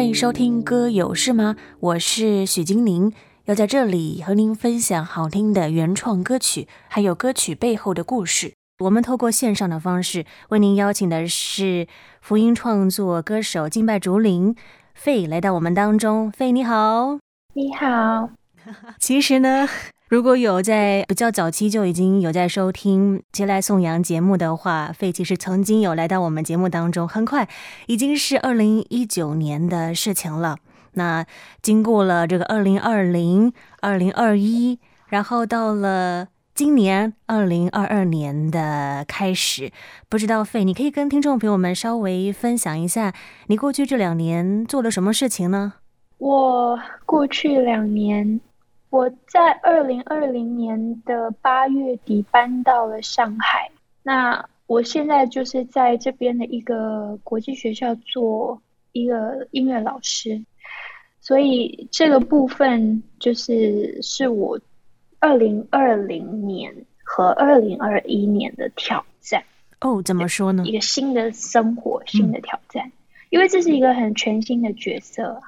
欢迎收听《歌有事吗》，我是许金玲，要在这里和您分享好听的原创歌曲，还有歌曲背后的故事。我们透过线上的方式为您邀请的是福音创作歌手敬拜竹灵 Faye 来到我们当中。Faye 你好，你好。其实呢，如果有在比较早期就已经有在收听《接来颂扬》节目的话费其实曾经有来到我们节目当中。很快已经是二零一九年的事情了。那经过了这个二零二零、二零二一，然后到了。今年二零二二年的开始，不知道费你可以跟听众朋友们稍微分享一下，你过去这两年做了什么事情呢？我过去两年，我在二零二零年的八月底搬到了上海。那我现在就是在这边的一个国际学校做一个音乐老师，所以这个部分就是是我。二零二零年和二零二一年的挑战哦，怎么说呢？一个新的生活，新的挑战，嗯，因为这是一个很全新的角色啊，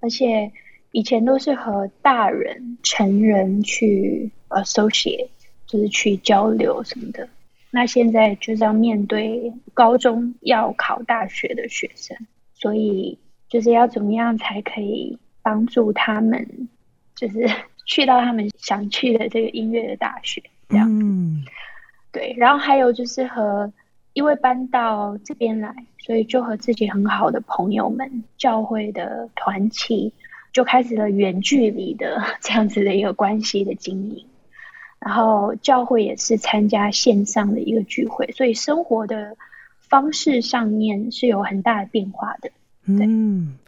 而且以前都是和大人、成人去 associate，就是去交流什么的，那现在就是要面对高中要考大学的学生，所以就是要怎么样才可以帮助他们，就是。去到他们想去的这个音乐的大学，这样，嗯，对。然后还有就是和，因为搬到这边来，所以就和自己很好的朋友们、教会的团体，就开始了远距离的 这样子的一个关系的经营。然后教会也是参加线上的一个聚会，所以生活的方式上面是有很大的变化的。对。嗯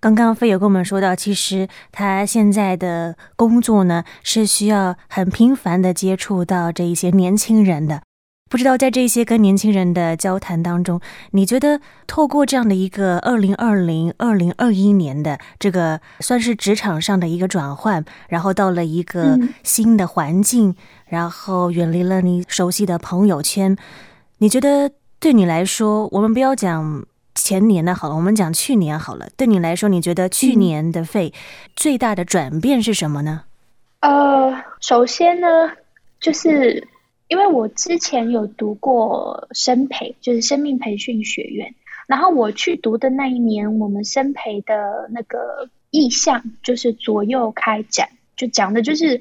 刚刚 Faye 有跟我们说到，其实他现在的工作呢，是需要很频繁的接触到这一些年轻人的。不知道在这些跟年轻人的交谈当中，你觉得透过这样的一个二零二零、二零二一年的这个算是职场上的一个转换，然后到了一个新的环境，然后远离了你熟悉的朋友圈，你觉得对你来说，我们不要讲。前年的好了，我们讲去年好了。对你来说，你觉得去年的 Faye 最大的转变是什么呢？呃，首先呢，就是因为我之前有读过生培，就是生命培训学院。然后我去读的那一年，我们生培的那个意向就是左右开展，就讲的就是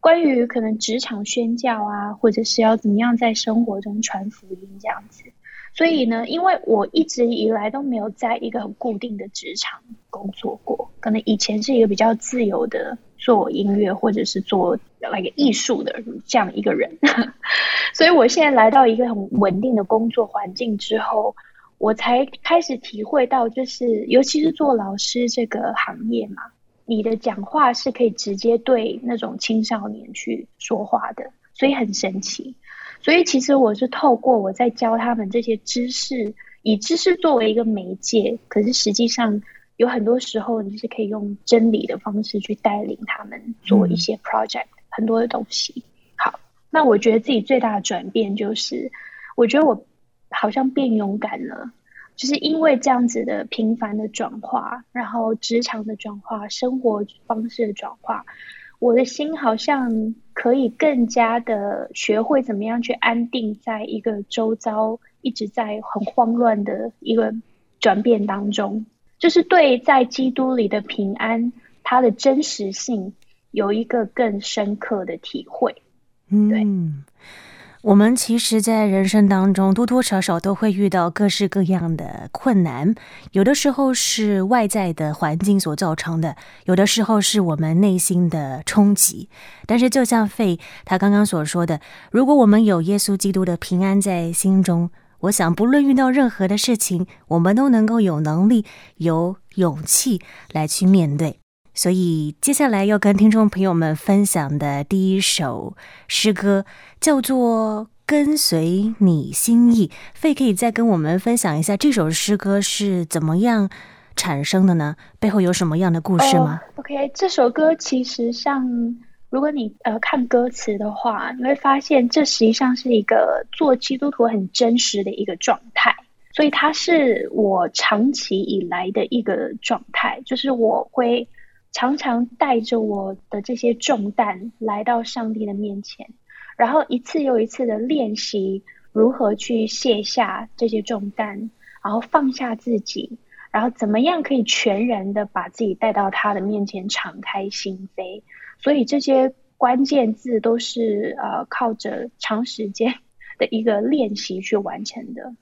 关于可能职场宣教啊，或者是要怎么样在生活中传福音这样子。所以呢，因为我一直以来都没有在一个很固定的职场工作过，可能以前是一个比较自由的做音乐或者是做那个艺术的这样一个人，所以我现在来到一个很稳定的工作环境之后，我才开始体会到，就是尤其是做老师这个行业嘛，你的讲话是可以直接对那种青少年去说话的，所以很神奇。所以其实我是透过我在教他们这些知识，以知识作为一个媒介，可是实际上有很多时候你是可以用真理的方式去带领他们做一些 project，嗯，很多的东西。好，那我觉得自己最大的转变就是，我觉得我好像变勇敢了，就是因为这样子的频繁的转化，然后职场的转化，生活方式的转化。我的心好像可以更加的学会怎么样去安定在一个周遭一直在很慌乱的一个转变当中，就是对在基督里的平安，它的真实性有一个更深刻的体会。嗯我们其实，在人生当中，多多少少都会遇到各式各样的困难。有的时候是外在的环境所造成的，有的时候是我们内心的冲击。但是，就像费他刚刚所说的，如果我们有耶稣基督的平安在心中，我想，不论遇到任何的事情，我们都能够有能力、有勇气来去面对。所以，接下来要跟听众朋友们分享的第一首诗歌叫做《跟随你心意》。Faye 可以再跟我们分享一下这首诗歌是怎么样产生的呢？背后有什么样的故事吗？Oh，OK，这首歌其实上，如果你呃看歌词的话，你会发现这实际上是一个做基督徒很真实的一个状态。所以它是我长期以来的一个状态，就是我会常常带着我的这些重担来到上帝的面前，然后一次又一次的练习如何去卸下这些重担，然后放下自己，然后怎么样可以全然的把自己带到他的面前，敞开心扉。所以这些关键字都是呃靠着长时间的一个练习去完成的。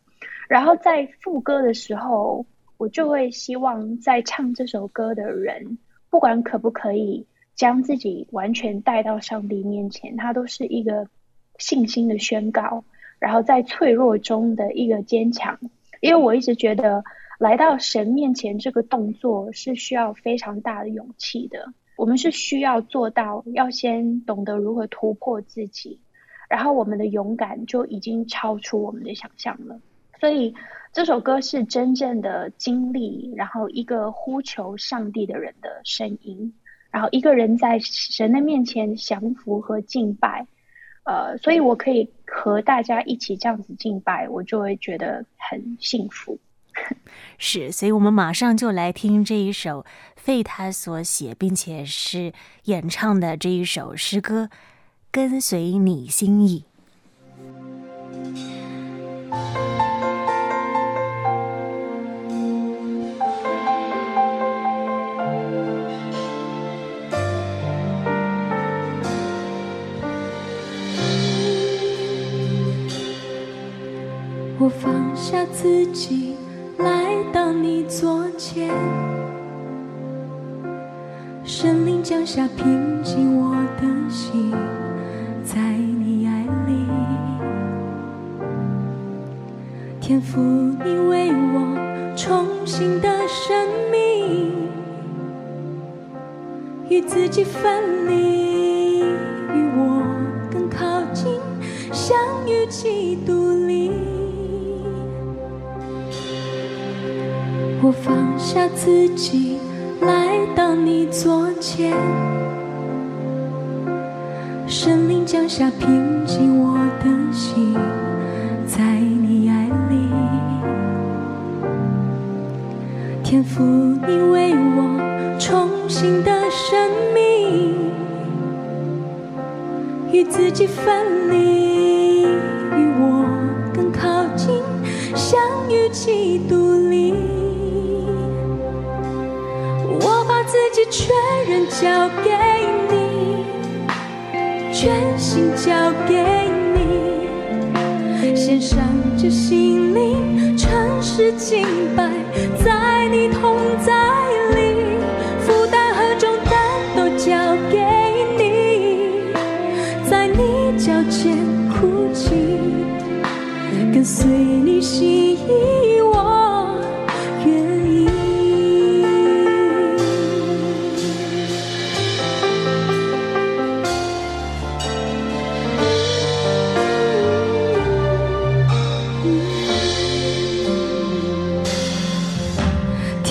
然后在副歌的时候，我就会希望在唱这首歌的人，不管可不可以将自己完全带到上帝面前，它都是一个信心的宣告，然后在脆弱中的一个坚强。因为我一直觉得来到神面前这个动作是需要非常大的勇气的，我们是需要做到要先懂得如何突破自己，然后我们的勇敢就已经超出我们的想象了。所以这首歌是真正的经历，然后一个呼求上帝的人的声音，然后一个人在神的面前降服和敬拜，呃，所以我可以和大家一起这样子敬拜，我就会觉得很幸福。是，所以我们马上就来听这一首费他所写并且是演唱的这一首诗歌，跟随你心意。我放下自己，来到你左前，神灵降下平静我的心，在你爱里，天赋你为我重新的生命，与自己分离，与我更靠近，相遇我放下自己，来到你左前，圣灵降下平静我的心，在你爱里，天赋你为我重新的生命，与自己分离，与我更靠近，相遇基督全人交给你，全心交给你，献上这心灵，诚实敬拜，在你同在里，负担和重担都交给你，在你脚前哭泣，跟随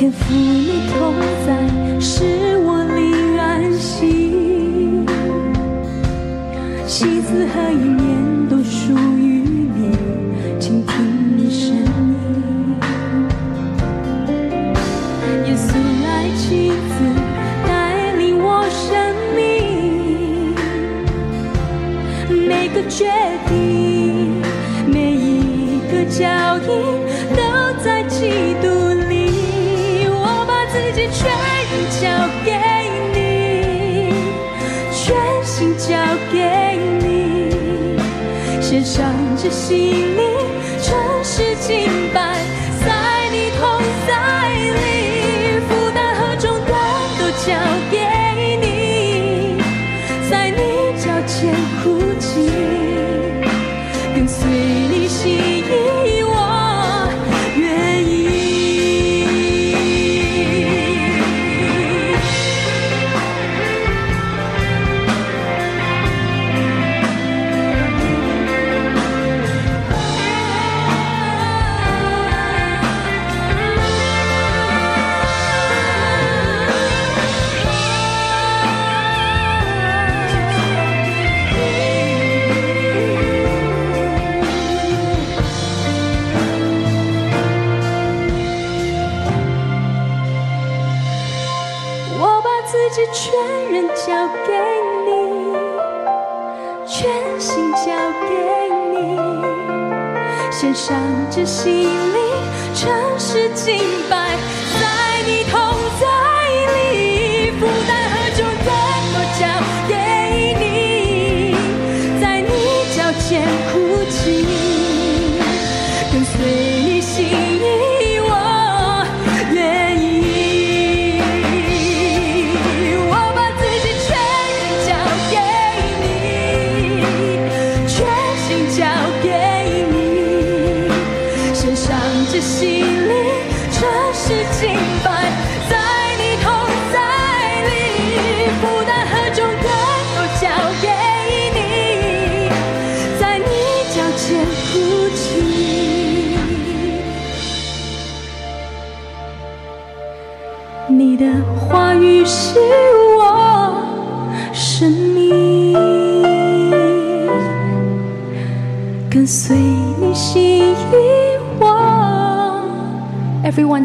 肩负你同在，使我灵安息。心思和意念都属于你，倾听你声音。耶稣爱妻子，带领我生命。每个决定，每一个脚印。心里诚实敬拜，在你同在里，负担和重担都将。自己全人交给你，全心交给你，献上这心灵，诚实敬拜，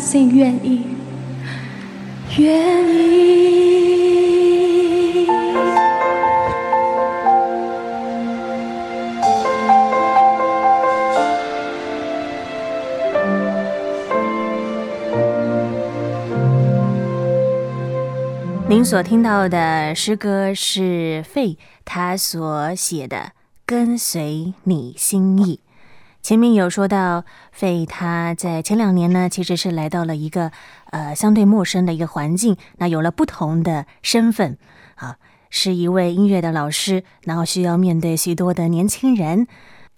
愿意，愿意。您所听到的诗歌是费他所写的《跟随你心意》。前面有说到，费他在前两年呢，其实是来到了一个呃相对陌生的一个环境，那有了不同的身份啊，是一位音乐的老师，然后需要面对许多的年轻人。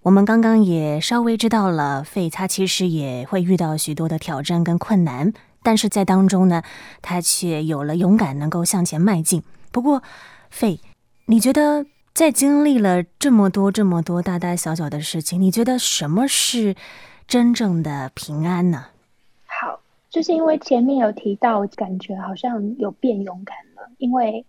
我们刚刚也稍微知道了，费他其实也会遇到许多的挑战跟困难。但是在当中呢，他却有了勇敢，能够向前迈进。不过，费，你觉得在经历了这么多、这么多大大小小的事情，你觉得什么是真正的平安呢？好，就是因为前面有提到，感觉好像有变勇敢了，因为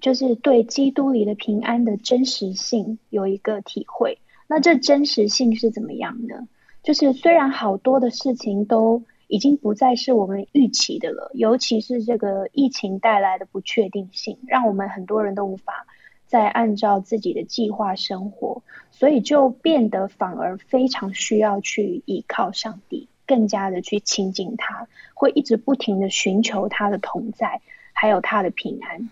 就是对基督里的平安的真实性有一个体会。那这真实性是怎么样呢？就是虽然好多的事情都。已经不再是我们预期的了，尤其是这个疫情带来的不确定性，让我们很多人都无法在按照自己的计划生活，所以就变得反而非常需要去依靠上帝，更加的去亲近他，会一直不停的寻求他的同在，还有他的平安。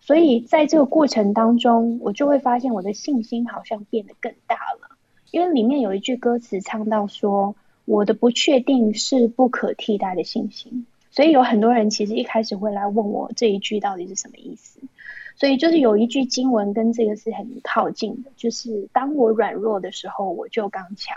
所以在这个过程当中，我就会发现我的信心好像变得更大了，因为里面有一句歌词唱到说，我的不确定是不可替代的信心，所以有很多人其实一开始会来问我这一句到底是什么意思。所以就是有一句经文跟这个是很靠近的，就是当我软弱的时候，我就刚强。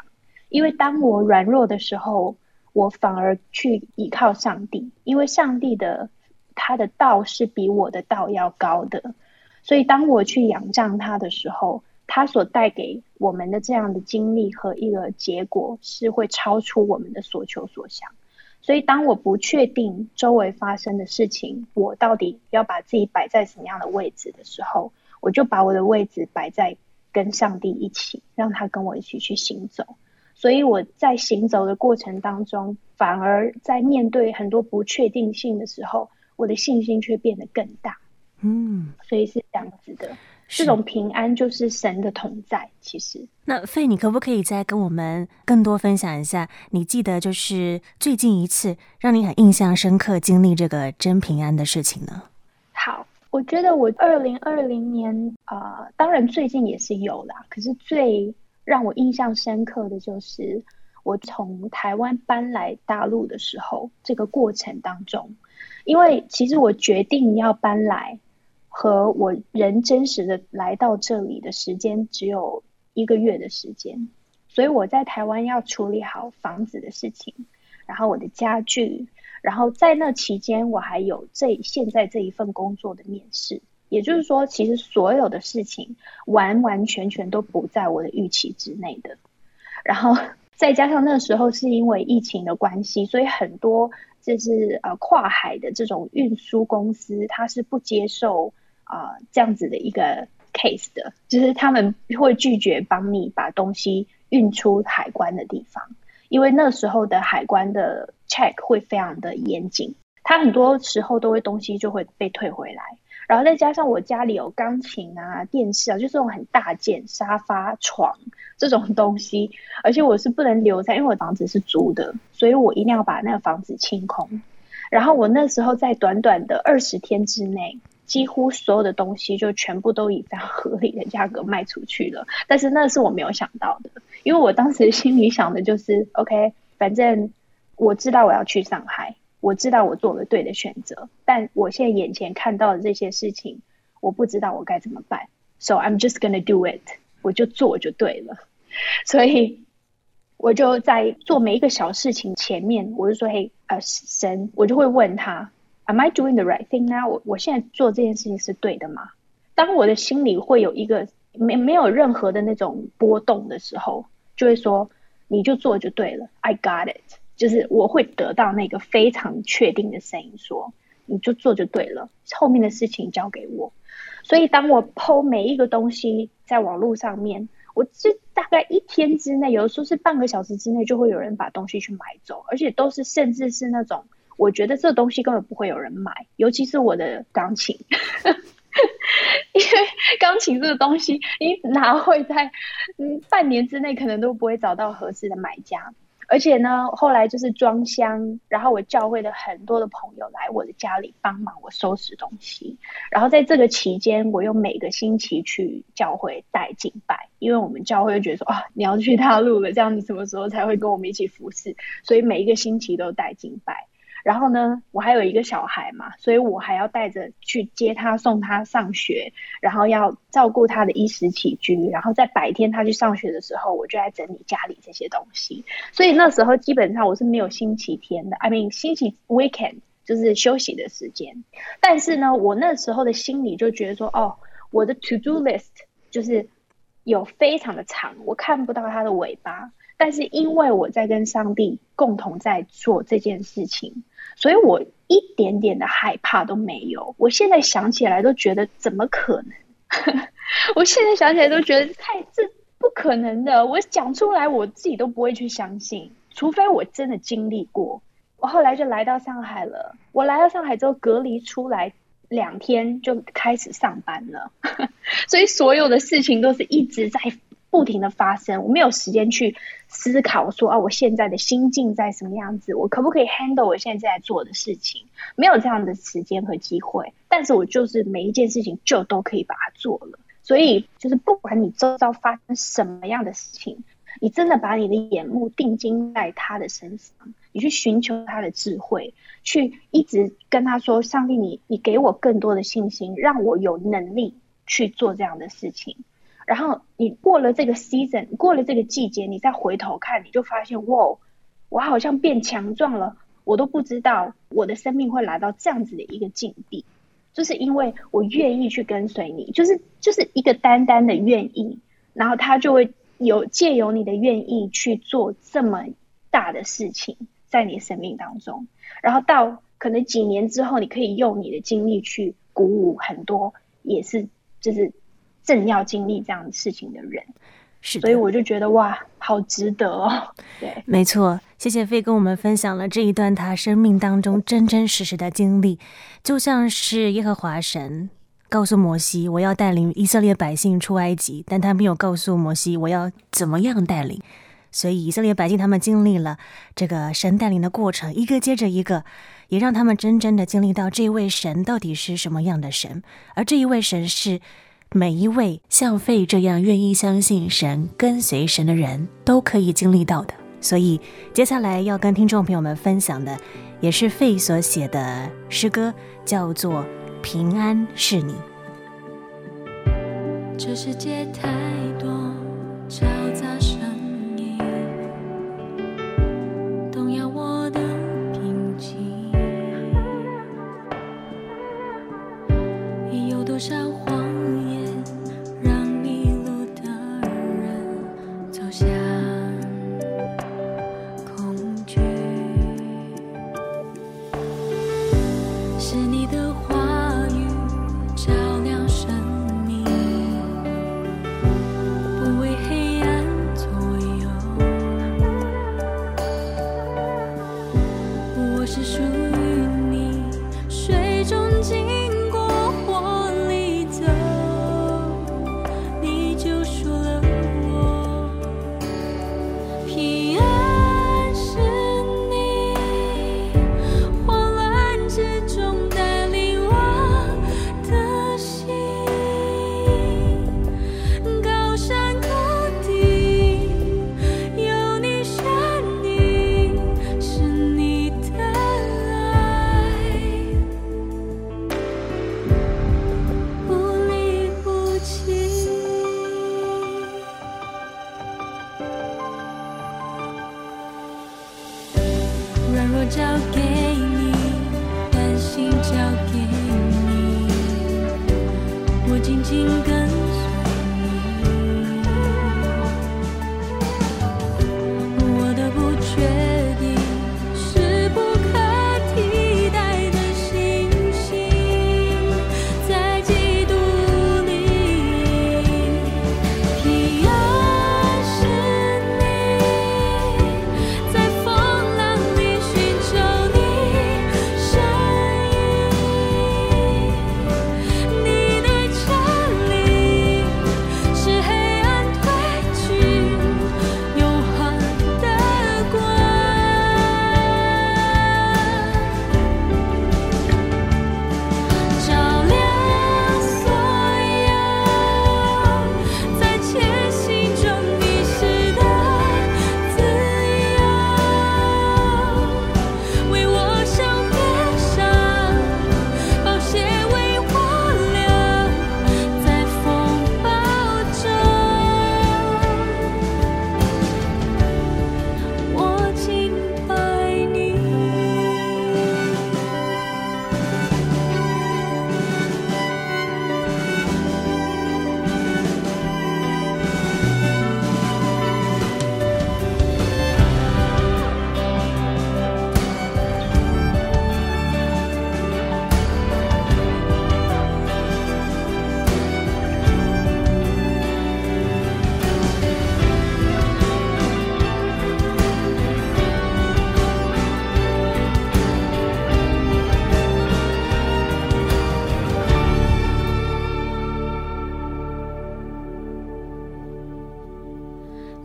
因为当我软弱的时候，我反而去依靠上帝，因为上帝的他的道是比我的道要高的，所以当我去仰仗他的时候。他所带给我们的这样的经历和一个结果，是会超出我们的所求所想。所以，当我不确定周围发生的事情，我到底要把自己摆在什么样的位置的时候，我就把我的位置摆在跟上帝一起，让他跟我一起去行走。所以，我在行走的过程当中，反而在面对很多不确定性的时候，我的信心却变得更大。嗯，所以是这样子的。这种平安就是神的同在。其实，那费，你可不可以再跟我们更多分享一下？你记得就是最近一次让你很印象深刻经历这个真平安的事情呢？好，我觉得我二零二零年啊、呃，当然最近也是有啦。可是最让我印象深刻的就是我从台湾搬来大陆的时候，这个过程当中，因为其实我决定要搬来。和我人真实的来到这里的时间只有一个月的时间，所以我在台湾要处理好房子的事情，然后我的家具，然后在那期间我还有这现在这一份工作的面试，也就是说，其实所有的事情完完全全都不在我的预期之内的。然后 再加上那时候是因为疫情的关系，所以很多就是呃跨海的这种运输公司，它是不接受。啊、呃，这样子的一个 case 的，就是他们会拒绝帮你把东西运出海关的地方，因为那时候的海关的 check 会非常的严谨，它很多时候都会东西就会被退回来，然后再加上我家里有钢琴啊、电视啊，就是这种很大件沙发、床这种东西，而且我是不能留在，因为我房子是租的，所以我一定要把那个房子清空。然后我那时候在短短的二十天之内，几乎所有的东西就全部都以非常合理的价格卖出去了。但是那是我没有想到的，因为我当时心里想的就是，OK，反正我知道我要去上海，我知道我做了对的选择，但我现在眼前看到的这些事情，我不知道我该怎么办。So I'm just gonna do it，我就做就对了。所以。我就在做每一个小事情前面，我就说：“嘿，呃，神，我就会问他，Am I doing the right thing now？我我现在做这件事情是对的吗？当我的心里会有一个没没有任何的那种波动的时候，就会说，你就做就对了，I got it。就是我会得到那个非常确定的声音，说你就做就对了，后面的事情交给我。所以当我 po 每一个东西在网络上面。”我这大概一天之内，有的时候是半个小时之内，就会有人把东西去买走，而且都是甚至是那种，我觉得这东西根本不会有人买，尤其是我的钢琴，因为钢琴这个东西，你哪会在嗯半年之内可能都不会找到合适的买家。而且呢，后来就是装箱，然后我教会的很多的朋友来我的家里帮忙我收拾东西，然后在这个期间，我又每个星期去教会带敬拜，因为我们教会就觉得说啊，你要去大陆了，这样你什么时候才会跟我们一起服侍？所以每一个星期都带敬拜。然后呢，我还有一个小孩嘛，所以我还要带着去接他、送他上学，然后要照顾他的衣食起居。然后在白天他去上学的时候，我就在整理家里这些东西。所以那时候基本上我是没有星期天的，I mean 星期 weekend 就是休息的时间。但是呢，我那时候的心里就觉得说，哦，我的 to do list 就是有非常的长，我看不到它的尾巴。但是因为我在跟上帝共同在做这件事情，所以我一点点的害怕都没有。我现在想起来都觉得怎么可能？我现在想起来都觉得太这不可能的。我讲出来我自己都不会去相信，除非我真的经历过。我后来就来到上海了。我来到上海之后隔离出来两天就开始上班了，所以所有的事情都是一直在。不停的发生，我没有时间去思考说啊，我现在的心境在什么样子，我可不可以 handle 我现在在做的事情？没有这样的时间和机会，但是我就是每一件事情就都可以把它做了。所以就是不管你周遭发生什么样的事情，你真的把你的眼目定睛在他的身上，你去寻求他的智慧，去一直跟他说：上帝你，你给我更多的信心，让我有能力去做这样的事情。然后你过了这个 season，过了这个季节，你再回头看，你就发现，哇，我好像变强壮了。我都不知道我的生命会来到这样子的一个境地，就是因为我愿意去跟随你，就是就是一个单单的愿意，然后他就会有借由你的愿意去做这么大的事情在你生命当中，然后到可能几年之后，你可以用你的经历去鼓舞很多，也是就是。正要经历这样的事情的人，是，所以我就觉得哇，好值得哦。对，没错，谢谢 Faye 跟我们分享了这一段他生命当中真真实实的经历，就像是耶和华神告诉摩西，我要带领以色列百姓出埃及，但他没有告诉摩西我要怎么样带领，所以以色列百姓他们经历了这个神带领的过程，一个接着一个，也让他们真正的经历到这一位神到底是什么样的神，而这一位神是。每一位像费这样愿意相信神、跟随神的人都可以经历到的。所以，接下来要跟听众朋友们分享的，也是费所写的诗歌，叫做《平安是你》。这世界太多嘈杂声音，动摇我的平静。有多少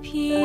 peace.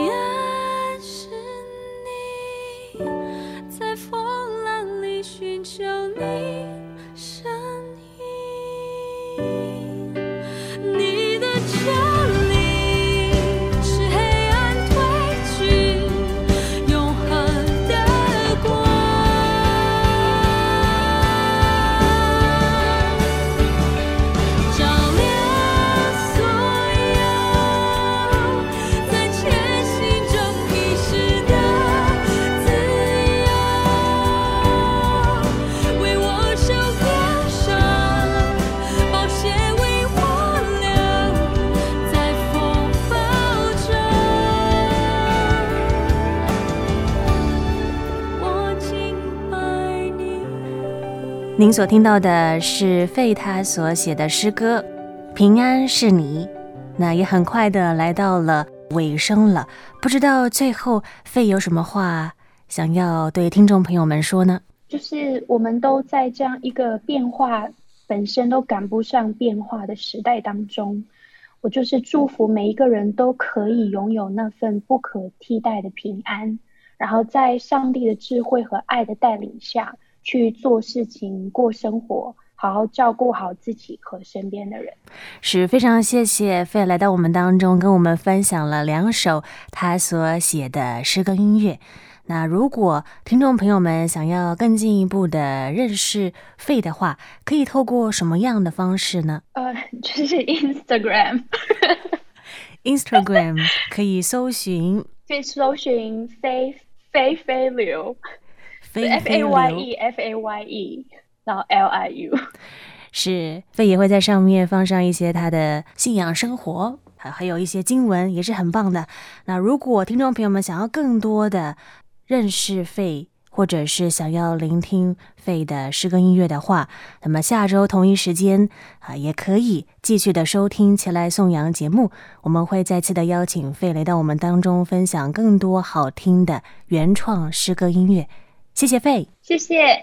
您所听到的是费他所写的诗歌《平安是你》，那也很快的来到了尾声了。不知道最后费有什么话想要对听众朋友们说呢？就是我们都在这样一个变化本身都赶不上变化的时代当中，我就是祝福每一个人都可以拥有那份不可替代的平安，然后在上帝的智慧和爱的带领下。去做事情、过生活，好好照顾好自己和身边的人。是非常谢谢费来到我们当中，跟我们分享了两首他所写的诗歌音乐。那如果听众朋友们想要更进一步的认识费的话，可以透过什么样的方式呢？呃，就是 Instagram。Instagram 可以搜寻，可以搜寻费费费流。F A Y E F A Y E，然后 L I U，是费也会在上面放上一些他的信仰生活，还还有一些经文，也是很棒的。那如果听众朋友们想要更多的认识费，或者是想要聆听费的诗歌音乐的话，那么下周同一时间啊，也可以继续的收听前来颂扬节目。我们会再次的邀请费来到我们当中，分享更多好听的原创诗歌音乐。谢谢费，谢谢。